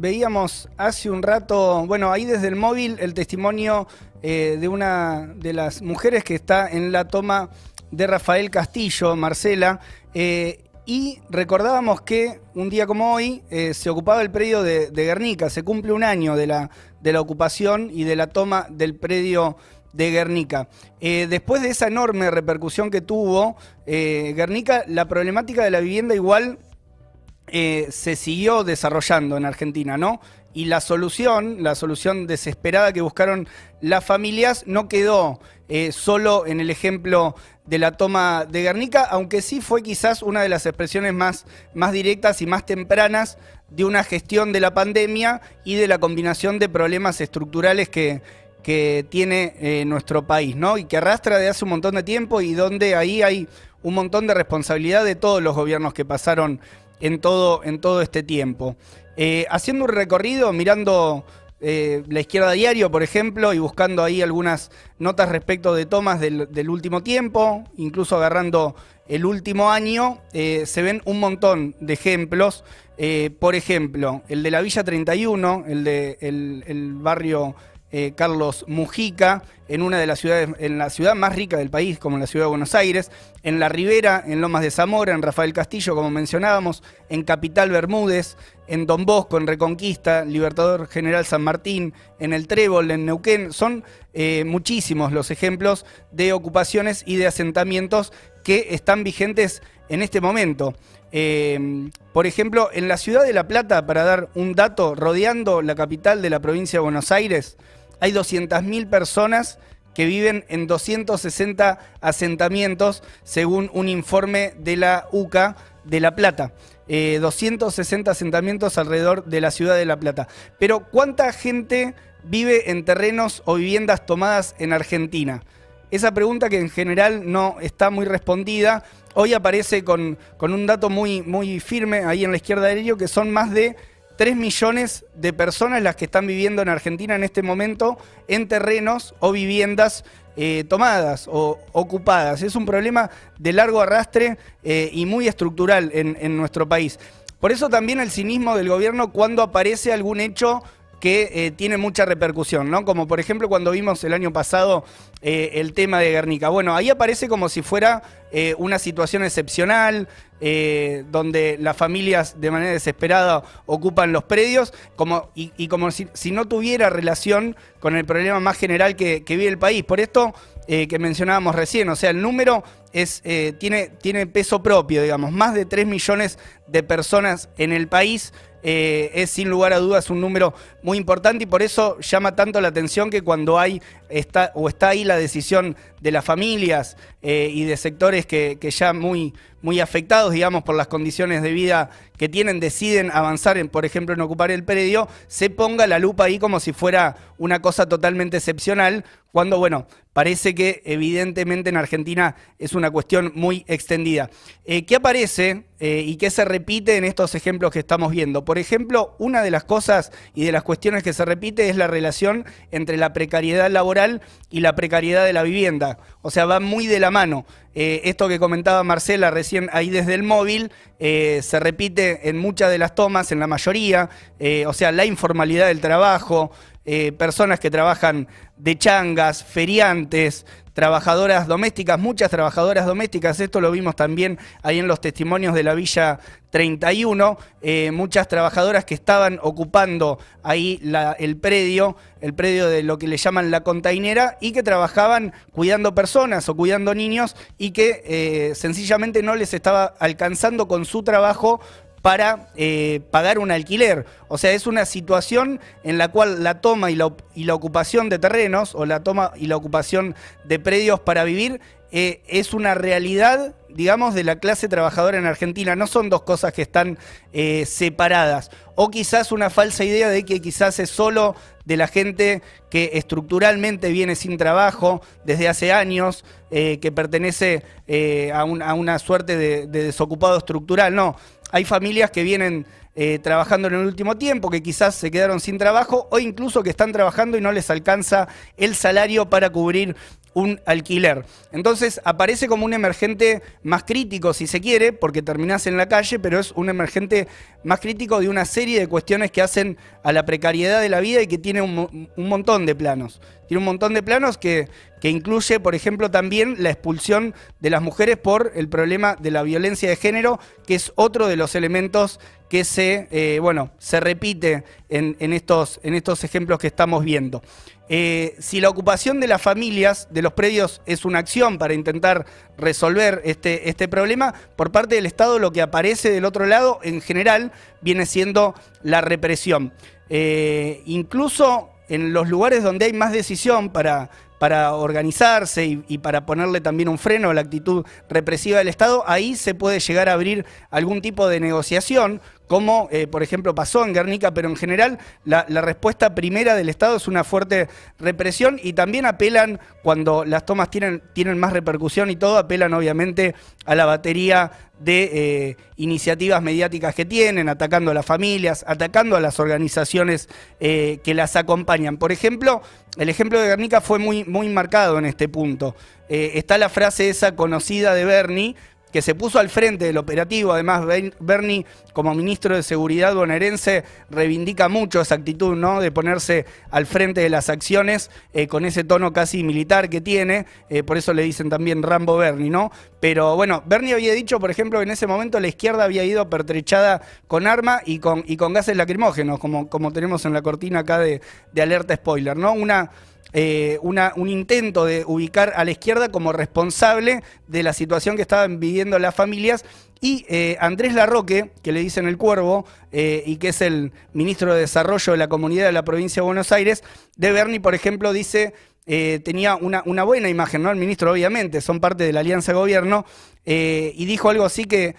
veíamos hace un rato, bueno, ahí desde el móvil, el testimonio eh, de una de las mujeres que está en la toma de Rafael Castillo, Marcela. Eh, y recordábamos que un día como hoy eh, se ocupaba el predio de, Guernica, se cumple un año de la, de la ocupación y de la toma del predio de Guernica. después de esa enorme repercusión que tuvo Guernica, la problemática de la vivienda igual eh, se siguió desarrollando en Argentina, ¿no? Y la solución, la solución desesperada que buscaron las familias, no quedó eh, solo en el ejemplo de la toma de Guernica, aunque sí fue quizás una de las expresiones más, más directas y más tempranas de una gestión de la pandemia y de la combinación de problemas estructurales que, que tiene eh, nuestro país, ¿no? Y que arrastra de hace un montón de tiempo y donde ahí hay un montón de responsabilidad de todos los gobiernos que pasaron en todo, en todo este tiempo. Eh, haciendo un recorrido, mirando eh, la izquierda diario, por ejemplo, y buscando ahí algunas notas respecto de tomas del, último tiempo, incluso agarrando el último año, eh, se ven un montón de ejemplos. por ejemplo, el de la Villa 31, el de el barrio eh, Carlos Mujica, en una de las ciudades, en la ciudad más rica del país, como la ciudad de Buenos Aires, en La Ribera, en Lomas de Zamora, en Rafael Castillo, como mencionábamos, en Capital Bermúdez, en Don Bosco, en Reconquista, Libertador General San Martín, en El Trébol, en Neuquén. Son eh, muchísimos los ejemplos de ocupaciones y de asentamientos que están vigentes en este momento. Eh, por ejemplo, en la ciudad de La Plata, para dar un dato, rodeando la capital de la provincia de Buenos Aires, hay 200.000 personas que viven en 260 asentamientos, según un informe de la UCA de La Plata. 260 eh, asentamientos alrededor de la ciudad de La Plata. Pero ¿cuánta gente vive en terrenos o viviendas tomadas en Argentina? Esa pregunta que en general no está muy respondida, hoy aparece con, con un dato muy, muy firme ahí en la izquierda del ello, que son más de 3 millones de personas las que están viviendo en Argentina en este momento en terrenos o viviendas eh, tomadas o ocupadas. Es un problema de largo arrastre eh, y muy estructural en, nuestro país. Por eso también el cinismo del gobierno cuando aparece algún hecho que eh, tiene mucha repercusión, ¿no? Como por ejemplo cuando vimos el año pasado el tema de Guernica. Bueno, ahí aparece como si fuera una situación excepcional, eh, donde las familias de manera desesperada ocupan los predios, como, y, como si, no tuviera relación con el problema más general que, vive el país. Por esto eh, que mencionábamos recién, o sea, el número es, eh, tiene, tiene peso propio, digamos, más de 3 millones de personas en el país. Es sin lugar a dudas un número muy importante y por eso llama tanto la atención que cuando hay está, o está ahí la decisión de las familias y de sectores que, que ya muy, muy afectados, digamos, por las condiciones de vida que tienen, deciden avanzar, en, por ejemplo, en ocupar el predio, se ponga la lupa ahí como si fuera una cosa totalmente excepcional, cuando, bueno, parece que evidentemente en Argentina es una cuestión muy extendida. Eh, ¿Qué aparece eh, y qué se repite en estos ejemplos que estamos viendo? Por ejemplo, una de las cosas y de las cuestiones que se repite es la relación entre la precariedad laboral y la precariedad de la vivienda. O sea, va muy de la mano. Eh, esto que comentaba Marcela recién ahí desde el móvil eh, se repite en muchas de las tomas, en la mayoría, eh, o sea, la informalidad del trabajo, personas que trabajan de changas, feriantes, trabajadoras domésticas, muchas trabajadoras domésticas, esto lo vimos también ahí en los testimonios de la Villa 31, eh, muchas trabajadoras que estaban ocupando ahí el predio, el predio de lo que le llaman la containera, y que trabajaban cuidando personas o cuidando niños y que eh, sencillamente no les estaba alcanzando con su trabajo para eh, pagar un alquiler. O sea, es una situación en la cual la toma y la, y la, ocupación de terrenos o la toma y la ocupación de predios para vivir eh, es una realidad, digamos, de la clase trabajadora en Argentina. No son dos cosas que están eh, separadas. O quizás una falsa idea de que quizás es solo de la gente que estructuralmente viene sin trabajo desde hace años, que pertenece a, una suerte de desocupado estructural. No, hay familias que vienen eh, trabajando en el último tiempo, que quizás se quedaron sin trabajo o incluso que están trabajando y no les alcanza el salario para cubrir un alquiler. Entonces aparece como un emergente más crítico, si se quiere, porque terminás en la calle, pero es un emergente más crítico de una serie de cuestiones que hacen a la precariedad de la vida y que tiene un, montón de planos. Tiene un montón de planos que, que, incluye, por ejemplo, también la expulsión de las mujeres por el problema de la violencia de género, que es otro de los elementos que se, eh, bueno, se repite en, estos, en estos ejemplos que estamos viendo. Eh, si la ocupación de las familias de los predios es una acción para intentar resolver este, este problema, por parte del Estado lo que aparece del otro lado en general viene siendo la represión. Eh, incluso en los lugares donde hay más decisión para, para organizarse y, para ponerle también un freno a la actitud represiva del Estado, ahí se puede llegar a abrir algún tipo de negociación, como eh, por ejemplo pasó en Guernica, pero en general la, respuesta primera del Estado es una fuerte represión y también apelan, cuando las tomas tienen, tienen más repercusión y todo, apelan obviamente a la batería de eh, iniciativas mediáticas que tienen, atacando a las familias, atacando a las organizaciones eh, que las acompañan. Por ejemplo, el ejemplo de Guernica fue muy, muy marcado en este punto. Está la frase esa conocida de Bernie, que se puso al frente del operativo. Además, Bernie, como ministro de Seguridad bonaerense, reivindica mucho esa actitud, ¿no? De ponerse al frente de las acciones eh, con ese tono casi militar que tiene. Eh, por eso le dicen también Rambo Bernie, ¿no? Pero bueno, Bernie había dicho, por ejemplo, que en ese momento la izquierda había ido pertrechada con arma y con, y con gases lacrimógenos, como, como tenemos en la cortina acá de, de alerta spoiler, ¿no? Una eh, un intento de ubicar a la izquierda como responsable de la situación que estaban viviendo las familias. Y eh, Andrés Larroque, que le dicen el cuervo, eh, y que es el ministro de Desarrollo de la Comunidad de la Provincia de Buenos Aires, de Berni, por ejemplo, dice, tenía una, una, buena imagen, ¿no? El ministro, obviamente, son parte de la alianza de gobierno, y dijo algo así que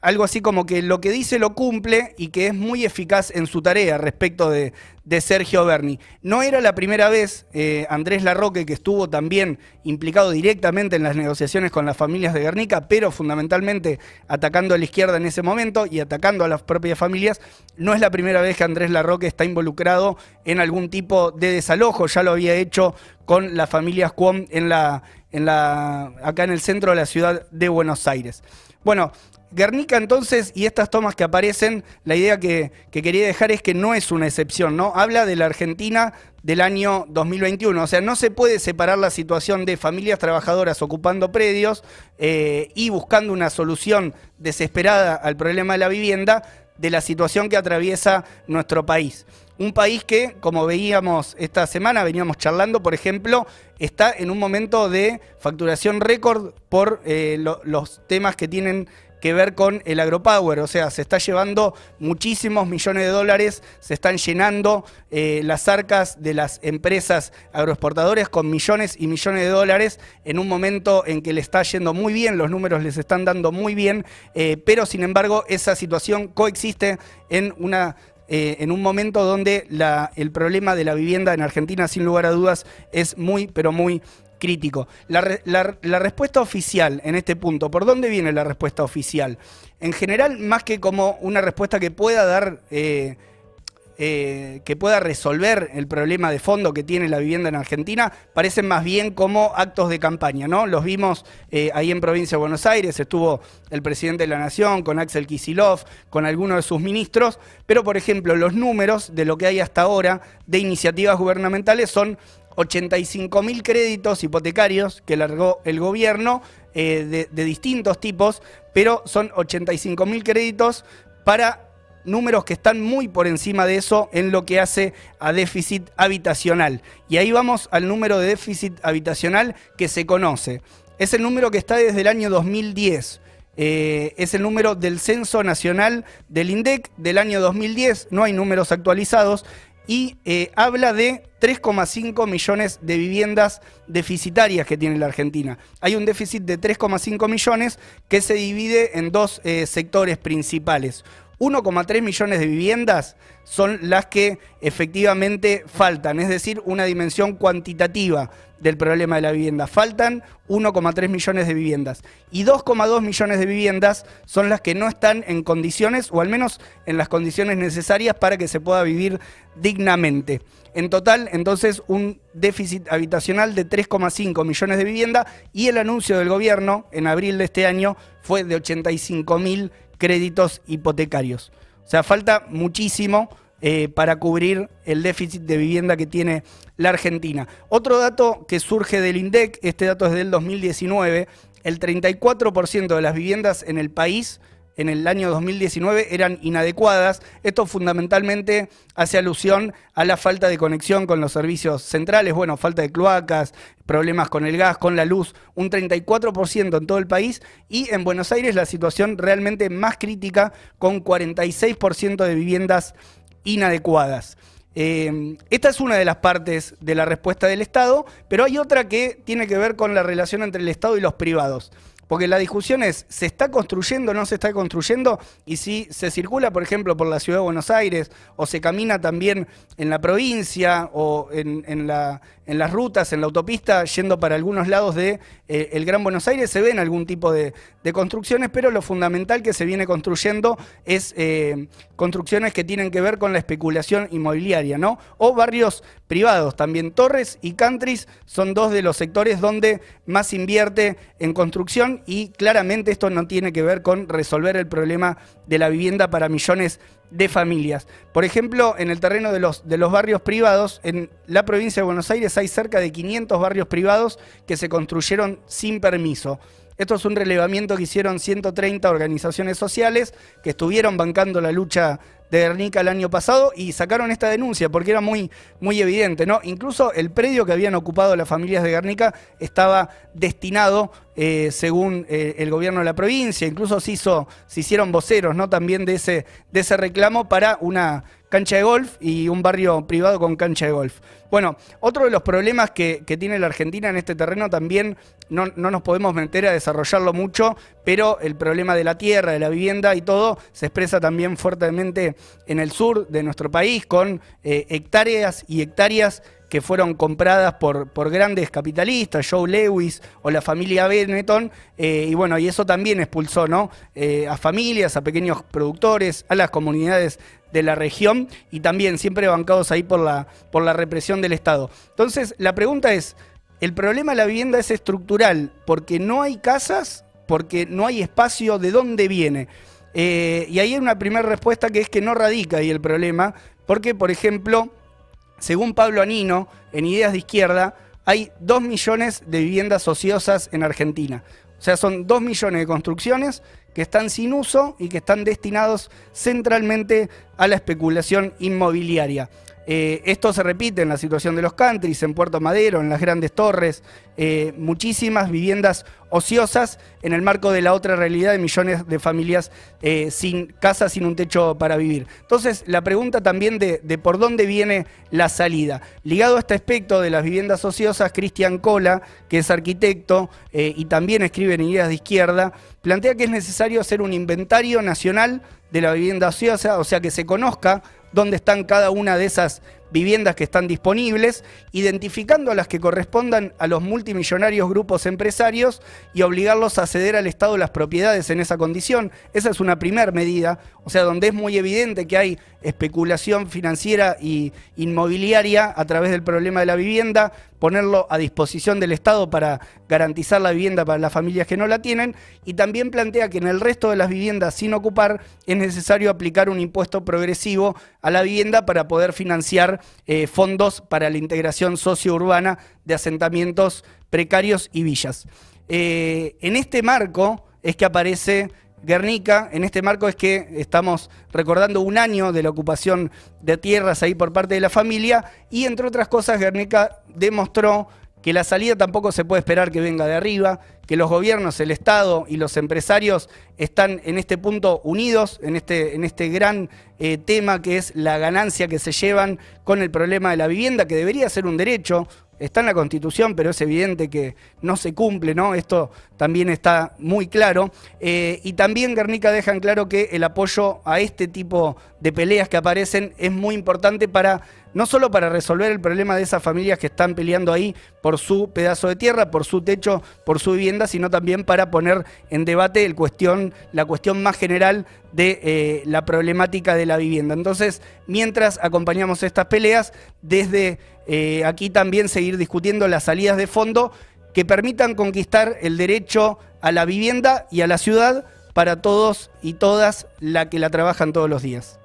algo así como que lo que dice lo cumple y que es muy eficaz en su tarea respecto de, Sergio Berni. No era la primera vez, eh, Andrés Larroque, que estuvo también implicado directamente en las negociaciones con las familias de Guernica, pero fundamentalmente atacando a la izquierda en ese momento y atacando a las propias familias, no es la primera vez que Andrés Larroque está involucrado en algún tipo de desalojo, ya lo había hecho con las familias Cuom en la, en la, acá en el centro de la ciudad de Buenos Aires. Bueno, Guernica entonces, y estas tomas que aparecen, la idea que, quería dejar es que no es una excepción, ¿no? Habla de la Argentina del año 2021, o sea, no se puede separar la situación de familias trabajadoras ocupando predios eh, y buscando una solución desesperada al problema de la vivienda de la situación que atraviesa nuestro país. Un país que, como veíamos esta semana, veníamos charlando, por ejemplo, está en un momento de facturación récord por eh, los temas que tienen que ver con el agropower, o sea, se está llevando muchísimos millones de dólares, se están llenando eh, las arcas de las empresas agroexportadoras con millones y millones de dólares en un momento en que le está yendo muy bien, los números les están dando muy bien, eh, pero sin embargo esa situación coexiste en una eh, en un momento donde el problema de la vivienda en Argentina, sin lugar a dudas, es muy, pero muy crítico. La, respuesta oficial en este punto, ¿por dónde viene la respuesta oficial? En general, más que como una respuesta que pueda dar... Eh, eh, que pueda resolver el problema de fondo que tiene la vivienda en Argentina, parecen más bien como actos de campaña, ¿no? Los vimos eh, ahí en Provincia de Buenos Aires, estuvo el presidente de la Nación, con Axel Kisilov, con algunos de sus ministros, pero por ejemplo, los números de lo que hay hasta ahora de iniciativas gubernamentales son 85 mil créditos hipotecarios que largó el gobierno eh, de, distintos tipos, pero son 85 mil créditos para números que están muy por encima de eso en lo que hace a déficit habitacional. Y ahí vamos al número de déficit habitacional que se conoce. Es el número que está desde el año 2010. Eh, es el número del Censo Nacional del INDEC del año 2010. No hay números actualizados y eh, habla de 3,5 millones de viviendas deficitarias que tiene la Argentina. Hay un déficit de 3,5 millones que se divide en dos eh, sectores principales. 1,3 millones de viviendas son las que efectivamente faltan, es decir, una dimensión cuantitativa del problema de la vivienda. Faltan 1,3 millones de viviendas y 2,2 millones de viviendas son las que no están en condiciones o al menos en las condiciones necesarias para que se pueda vivir dignamente. En total, entonces, un déficit habitacional de 3,5 millones de viviendas y el anuncio del gobierno en abril de este año fue de 85 mil créditos hipotecarios. O sea, falta muchísimo eh, para cubrir el déficit de vivienda que tiene la Argentina. Otro dato que surge del INDEC, este dato es del 2019, el 34% de las viviendas en el país en el año 2019 eran inadecuadas. Esto fundamentalmente hace alusión a la falta de conexión con los servicios centrales, bueno, falta de cloacas, problemas con el gas, con la luz, un 34% en todo el país y en Buenos Aires la situación realmente más crítica con 46% de viviendas inadecuadas. Eh, esta es una de las partes de la respuesta del Estado, pero hay otra que tiene que ver con la relación entre el Estado y los privados. Porque la discusión es, ¿se está construyendo o no se está construyendo? Y si se circula, por ejemplo, por la ciudad de Buenos Aires, o se camina también en la provincia, o en, la, en las rutas, en la autopista, yendo para algunos lados de eh, el Gran Buenos Aires, se ven algún tipo de, construcciones, pero lo fundamental que se viene construyendo es eh, construcciones que tienen que ver con la especulación inmobiliaria, ¿no? O barrios privados, también Torres y Countries son dos de los sectores donde más invierte en construcción y claramente esto no tiene que ver con resolver el problema de la vivienda para millones de familias. Por ejemplo, en el terreno de los, de los barrios privados, en la provincia de Buenos Aires hay cerca de 500 barrios privados que se construyeron sin permiso. Esto es un relevamiento que hicieron 130 organizaciones sociales que estuvieron bancando la lucha de Guernica el año pasado y sacaron esta denuncia porque era muy, muy evidente, ¿no? Incluso el predio que habían ocupado las familias de Guernica estaba destinado, eh, según eh, el gobierno de la provincia, incluso se, hizo, se hicieron voceros, ¿no? También de ese, de ese reclamo para una cancha de golf y un barrio privado con cancha de golf. Bueno, otro de los problemas que, tiene la Argentina en este terreno también, no, nos podemos meter a desarrollarlo mucho, pero el problema de la tierra, de la vivienda y todo se expresa también fuertemente en el sur de nuestro país con eh, hectáreas y hectáreas que fueron compradas por, por, grandes capitalistas, Joe Lewis o la familia Benetton, eh, y bueno, y eso también expulsó ¿no? Eh, a familias, a pequeños productores, a las comunidades de la región y también siempre bancados ahí por la, por la represión del Estado. Entonces, la pregunta es, ¿el problema de la vivienda es estructural porque no hay casas, porque no hay espacio, ¿de dónde viene? Eh, y ahí hay una primera respuesta que es que no radica ahí el problema, porque, por ejemplo, según Pablo Anino, en Ideas de Izquierda, hay dos millones de viviendas ociosas en Argentina. O sea, son dos millones de construcciones que están sin uso y que están destinados centralmente a la especulación inmobiliaria. Eh, esto se repite en la situación de los countries, en Puerto Madero, en las grandes torres, eh, muchísimas viviendas ociosas en el marco de la otra realidad de millones de familias eh, sin casa, sin un techo para vivir. Entonces, la pregunta también de, por dónde viene la salida. Ligado a este aspecto de las viviendas ociosas, Cristian Cola, que es arquitecto y también escribe en Ideas de Izquierda, plantea que es necesario hacer un inventario nacional de la vivienda ociosa, o sea, que se conozca dónde están cada una de esas viviendas que están disponibles, identificando a las que correspondan a los multimillonarios grupos empresarios y obligarlos a ceder al Estado las propiedades en esa condición. Esa es una primera medida, o sea, donde es muy evidente que hay especulación financiera y inmobiliaria a través del problema de la vivienda, ponerlo a disposición del Estado para garantizar la vivienda para las familias que no la tienen y también plantea que en el resto de las viviendas sin ocupar es necesario aplicar un impuesto progresivo a la vivienda para poder financiar eh, fondos para la integración sociourbana de asentamientos precarios y villas. Eh, en este marco es que aparece Guernica, en este marco es que estamos recordando un año de la ocupación de tierras ahí por parte de la familia y entre otras cosas Guernica demostró que la salida tampoco se puede esperar que venga de arriba, que los gobiernos, el Estado y los empresarios están en este punto unidos, en este, en este gran eh, tema que es la ganancia que se llevan con el problema de la vivienda, que debería ser un derecho, está en la Constitución, pero es evidente que no se cumple, ¿no? Esto también está muy claro. Eh, y también Guernica deja en claro que el apoyo a este tipo de peleas que aparecen es muy importante para no solo para resolver el problema de esas familias que están peleando ahí por su pedazo de tierra, por su techo, por su vivienda, sino también para poner en debate la cuestión más general de eh, la problemática de la vivienda. Entonces, mientras acompañamos estas peleas, desde eh, aquí también seguir discutiendo las salidas de fondo que permitan conquistar el derecho a la vivienda y a la ciudad para todos y todas la que la trabajan todos los días.